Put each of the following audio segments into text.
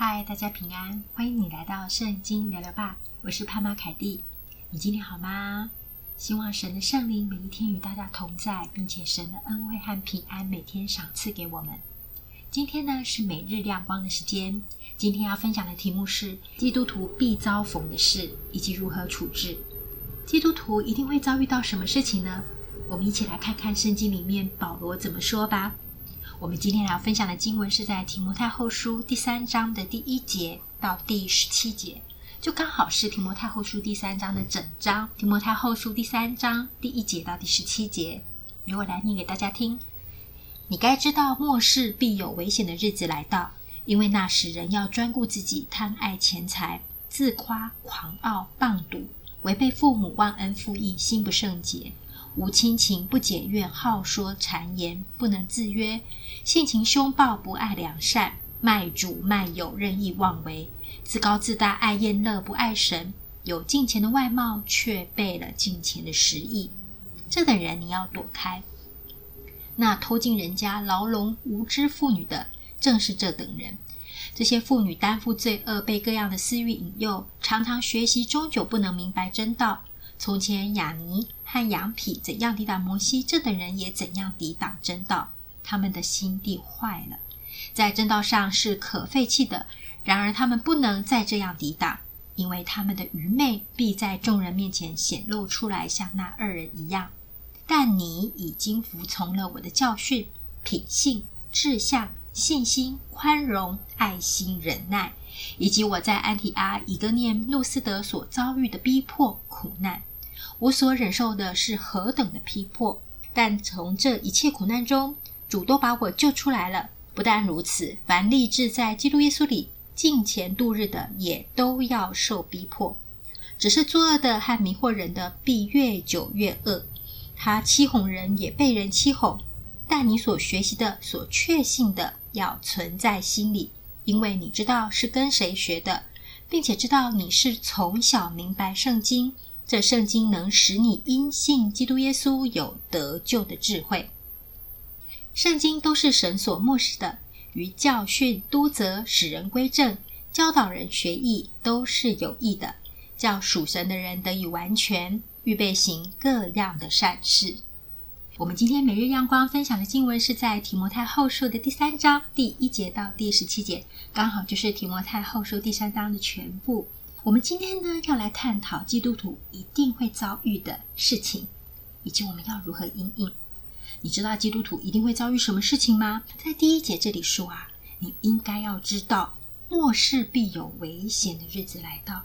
嗨，大家平安，欢迎你来到圣经聊聊吧，我是潘妈凯蒂。你今天好吗？希望神的圣灵每一天与大家同在，并且神的恩惠和平安每天赏赐给我们。今天呢是每日亮光的时间，今天要分享的题目是基督徒必遭逢的事以及如何处置。基督徒一定会遭遇到什么事情呢？我们一起来看看圣经里面保罗怎么说吧。我们今天要分享的经文是在提摩太后书第三章的第一节到第十七节，就刚好是提摩太后书第三章的整章。提摩太后书第三章第一节到第十七节，由我来念给大家听。你该知道末世必有危险的日子来到，因为那时人要专顾自己，贪爱钱财，自夸、狂傲、谤讟，违背父母，忘恩负义，心不圣洁。无亲情，不解怨，好说谗言，不能自约，性情凶暴，不爱良善，卖主卖友，任意妄为，自高自大，爱宴乐，不爱神，有敬虔的外貌，却背了敬虔的实意。这等人你要躲开。那偷进人家牢笼无知妇女的，正是这等人。这些妇女担负罪恶，被各样的私欲引诱，常常学习，终究不能明白真道。从前亚尼和羊皮怎样抵挡摩西，这等人也怎样抵挡真道。他们的心地坏了，在真道上是可废弃的。然而他们不能再这样抵挡，因为他们的愚昧必在众人面前显露出来，像那二人一样。但你已经服从了我的教训、品性、志向、信心、宽容、爱心、忍耐，以及我在安提阿、以哥念、路斯德所遭遇的逼迫、苦难。我所忍受的是何等的逼迫，但从这一切苦难中，主都把我救出来了。不但如此，凡立志在基督耶稣里敬虔度日的，也都要受逼迫。只是作恶的和迷惑人的，必越久越恶。他欺哄人，也被人欺哄。但你所学习的、所确信的，要存在心里，因为你知道是跟谁学的，并且知道你是从小明白圣经。这圣经能使你因信基督耶稣有得救的智慧。圣经都是神所默示的，于教训、督责、使人归正、教导人学义，都是有益的，叫属神的人得以完全，预备行各样的善事。我们今天每日亮光分享的经文是在提摩太后书的第三章第一节到第十七节，刚好就是提摩太后书第三章的全部。我们今天呢，要来探讨基督徒一定会遭遇的事情，以及我们要如何应应。你知道基督徒一定会遭遇什么事情吗？在第一节这里说啊，你应该要知道，末世必有危险的日子来到。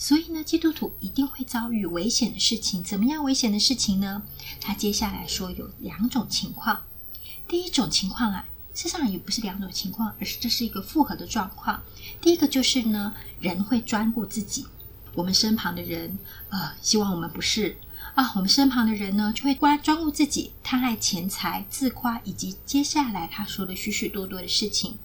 所以呢，基督徒一定会遭遇危险的事情。怎么样危险的事情呢？他接下来说有两种情况。第一种情况啊。事实上也不是两种情况，而是这是一个复合的状况。第一个就是呢，人会专顾自己，我们身旁的人，呃，希望我们不是啊，我们身旁的人呢，就会关专顾自己，贪爱钱财、自夸，以及接下来他说的许许多多的事情，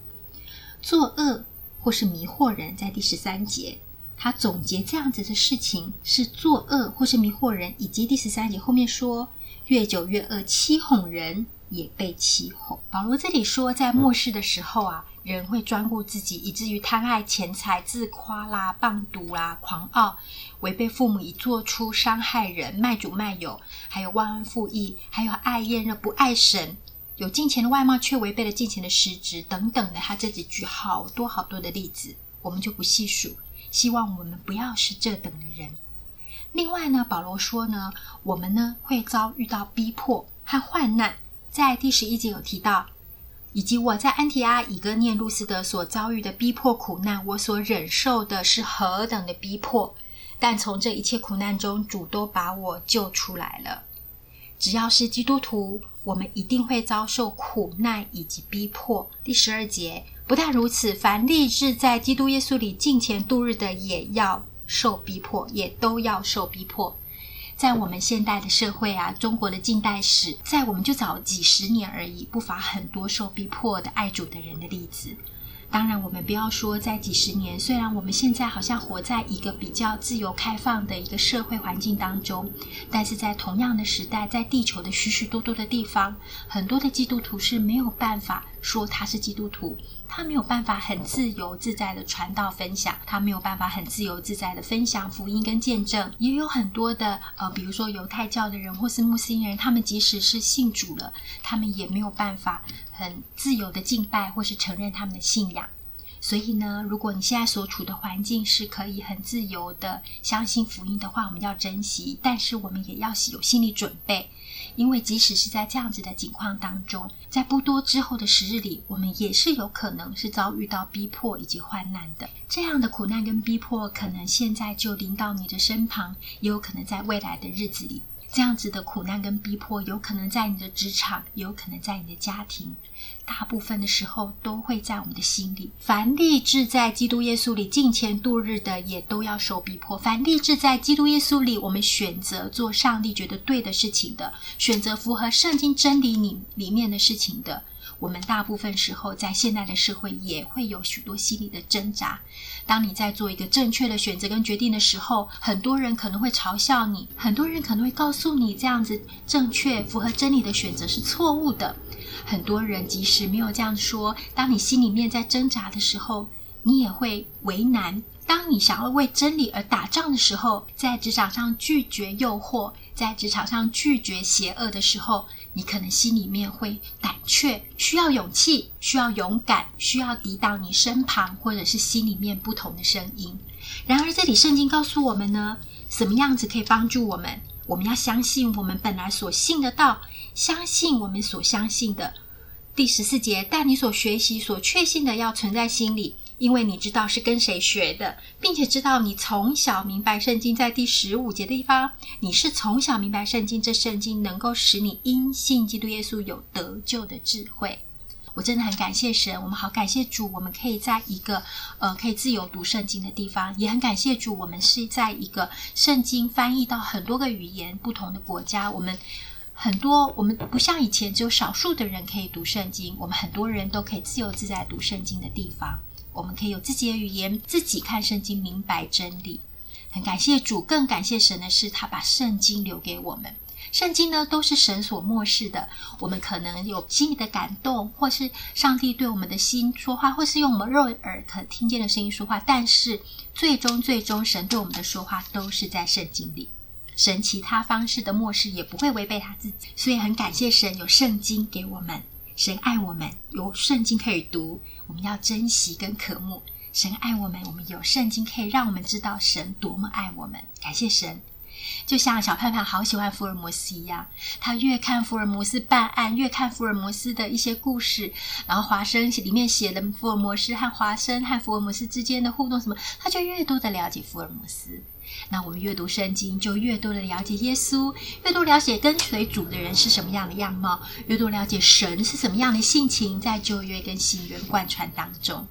作恶或是迷惑人，在第十三节，他总结这样子的事情是作恶或是迷惑人，以及第十三节后面说越久越恶，欺哄人。也被欺哄。保罗这里说，在末世的时候啊，人会专顾自己，以至于贪爱钱财、自夸啦、棒毒啦、狂傲，违背父母，以做出伤害人、卖主卖友，还有忘恩负义，还有爱宴乐、不爱神，有敬虔的外貌却违背了敬虔的实质等等的。他这里举好多好多的例子，我们就不细数。希望我们不要是这等的人。另外呢，保罗说呢，我们呢会遭遇到逼迫和患难。在第十一节有提到，以及我在安提阿、以哥念、路斯德所遭遇的逼迫苦难，我所忍受的是何等的逼迫！但从这一切苦难中，主都把我救出来了。只要是基督徒，我们一定会遭受苦难以及逼迫。第十二节，不但如此，凡立志在基督耶稣里敬虔度日的，也要受逼迫，也都要受逼迫。在我们现代的社会啊，中国的近代史，在我们就早几十年而已，不乏很多受逼迫的爱主的人的例子。当然，我们不要说在几十年，虽然我们现在好像活在一个比较自由开放的一个社会环境当中，但是在同样的时代，在地球的许许多多的地方，很多的基督徒是没有办法说他是基督徒，他没有办法很自由自在的传道分享，他没有办法很自由自在的分享福音跟见证。也有很多的呃，比如说犹太教的人或是穆斯林人，他们即使是信主了，他们也没有办法很自由的敬拜或是承认他们的信仰。所以呢，如果你现在所处的环境是可以很自由的相信福音的话，我们要珍惜，但是我们也要有心理准备，因为即使是在这样子的境况当中，在不多之后的时日里，我们也是有可能是遭遇到逼迫以及患难的。这样的苦难跟逼迫，可能现在就临到你的身旁，也有可能在未来的日子里。这样子的苦难跟逼迫，有可能在你的职场，有可能在你的家庭，大部分的时候都会在我们的心里。凡立志在基督耶稣里敬虔度日的，也都要受逼迫。凡立志在基督耶稣里，我们选择做上帝觉得对的事情的，选择符合圣经真理里里面的事情的。我们大部分时候在现代的社会也会有许多心理的挣扎。当你在做一个正确的选择跟决定的时候，很多人可能会嘲笑你，很多人可能会告诉你这样子正确、符合真理的选择是错误的。很多人即使没有这样说，当你心里面在挣扎的时候，你也会为难。当你想要为真理而打仗的时候，在职场上拒绝诱惑，在职场上拒绝邪恶的时候，你可能心里面会胆怯，需要勇气，需要勇敢，需要抵挡你身旁或者是心里面不同的声音。然而，这里圣经告诉我们呢，什么样子可以帮助我们？我们要相信我们本来所信的道，相信我们所相信的。第十四节，但你所学习、所确信的，要存在心里。因为你知道是跟谁学的，并且知道你从小明白圣经，在第十五节的地方，你是从小明白圣经，这圣经能够使你因信基督耶稣有得救的智慧。我真的很感谢神，我们好感谢主，我们可以在一个呃可以自由读圣经的地方，也很感谢主，我们是在一个圣经翻译到很多个语言、不同的国家，我们很多我们不像以前只有少数的人可以读圣经，我们很多人都可以自由自在读圣经的地方。我们可以有自己的语言，自己看圣经，明白真理。很感谢主，更感谢神的是，他把圣经留给我们。圣经呢，都是神所默示的。我们可能有心里的感动，或是上帝对我们的心说话，或是用我们肉耳可听见的声音说话。但是，最终最终，神对我们的说话都是在圣经里。神其他方式的默示也不会违背他自己。所以，很感谢神有圣经给我们。神爱我们，有圣经可以读，我们要珍惜跟渴慕。神爱我们，我们有圣经可以让我们知道神多么爱我们。感谢神，就像小盼盼好喜欢福尔摩斯一样，他越看福尔摩斯办案，越看福尔摩斯的一些故事，然后华生里面写的福尔摩斯和华生和福尔摩斯之间的互动什么，他就越多的了解福尔摩斯。那我们阅读圣经，就越多的了解耶稣，越多了解跟随主的人是什么样的样貌，越多了解神是什么样的性情，在旧约跟新约贯穿当中，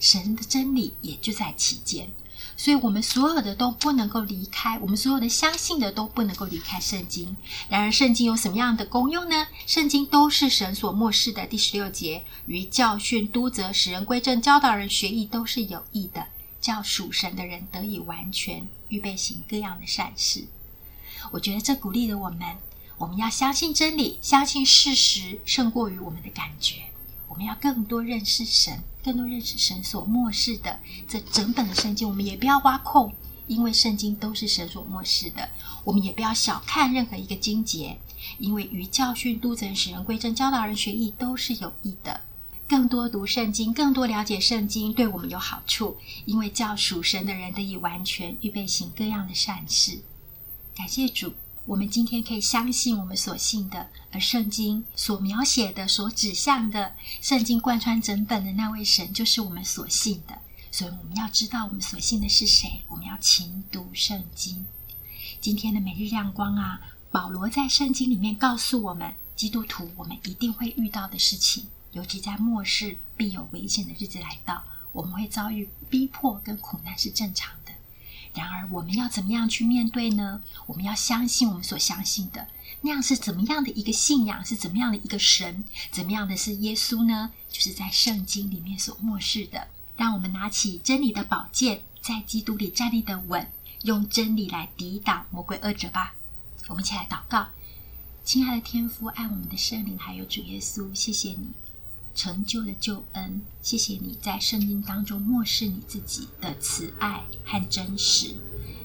神的真理也就在其间。所以，我们所有的都不能够离开，我们所有的相信的都不能够离开圣经。然而，圣经有什么样的功用呢？圣经都是神所默示的。第十六节，于教训、督责、使人归正、教导人学义，都是有益的。叫属神的人得以完全，预备行各样的善事。我觉得这鼓励了我们，我们要相信真理，相信事实胜过于我们的感觉。我们要更多认识神，更多认识神所默示的这整本的圣经。我们也不要挖空，因为圣经都是神所默示的。我们也不要小看任何一个经节，因为于教训、督责、使人归正、教导人学义，都是有益的。更多读圣经，更多了解圣经，对我们有好处，因为叫属神的人得以完全，预备行各样的善事。感谢主，我们今天可以相信我们所信的，而圣经所描写的、所指向的，圣经贯穿整本的那位神，就是我们所信的。所以我们要知道我们所信的是谁，我们要勤读圣经。今天的每日亮光啊，保罗在圣经里面告诉我们，基督徒我们一定会遇到的事情。尤其在末世，必有危险的日子来到，我们会遭遇逼迫跟苦难是正常的。然而，我们要怎么样去面对呢？我们要相信我们所相信的，那样是怎么样的一个信仰？是怎么样的一个神？怎么样的是耶稣呢？就是在圣经里面所漠视的。让我们拿起真理的宝剑，在基督里站立的稳，用真理来抵挡魔鬼恶者吧。我们一起来祷告，亲爱的天父，爱我们的圣灵，还有主耶稣，谢谢你。成就的救恩。谢谢你在圣经当中漠视你自己的慈爱和真实。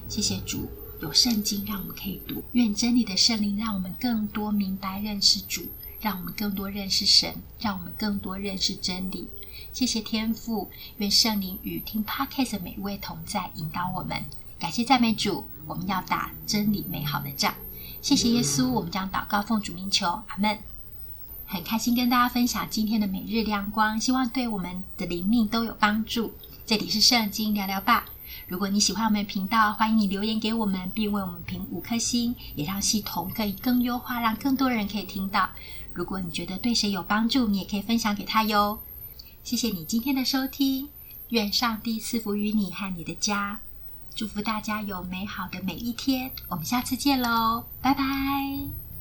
谢谢主，有圣经让我们可以读。愿真理的圣灵让我们更多明白认识主，让我们更多认识神，让我们更多认识真理。谢谢天父，愿圣灵与听 Podcast 的每一位同在，引导我们。感谢赞美主，我们要打真理美好的仗。谢谢耶稣，我们将祷告奉主名求，阿门。很开心跟大家分享今天的每日亮光，希望对我们的灵命都有帮助。这里是圣经聊聊吧。如果你喜欢我们的频道，欢迎你留言给我们，并为我们评五颗星，也让系统可以更优化，让更多人可以听到。如果你觉得对谁有帮助，你也可以分享给他哟。谢谢你今天的收听，愿上帝赐福于你和你的家。祝福大家有美好的每一天，我们下次见喽，拜拜。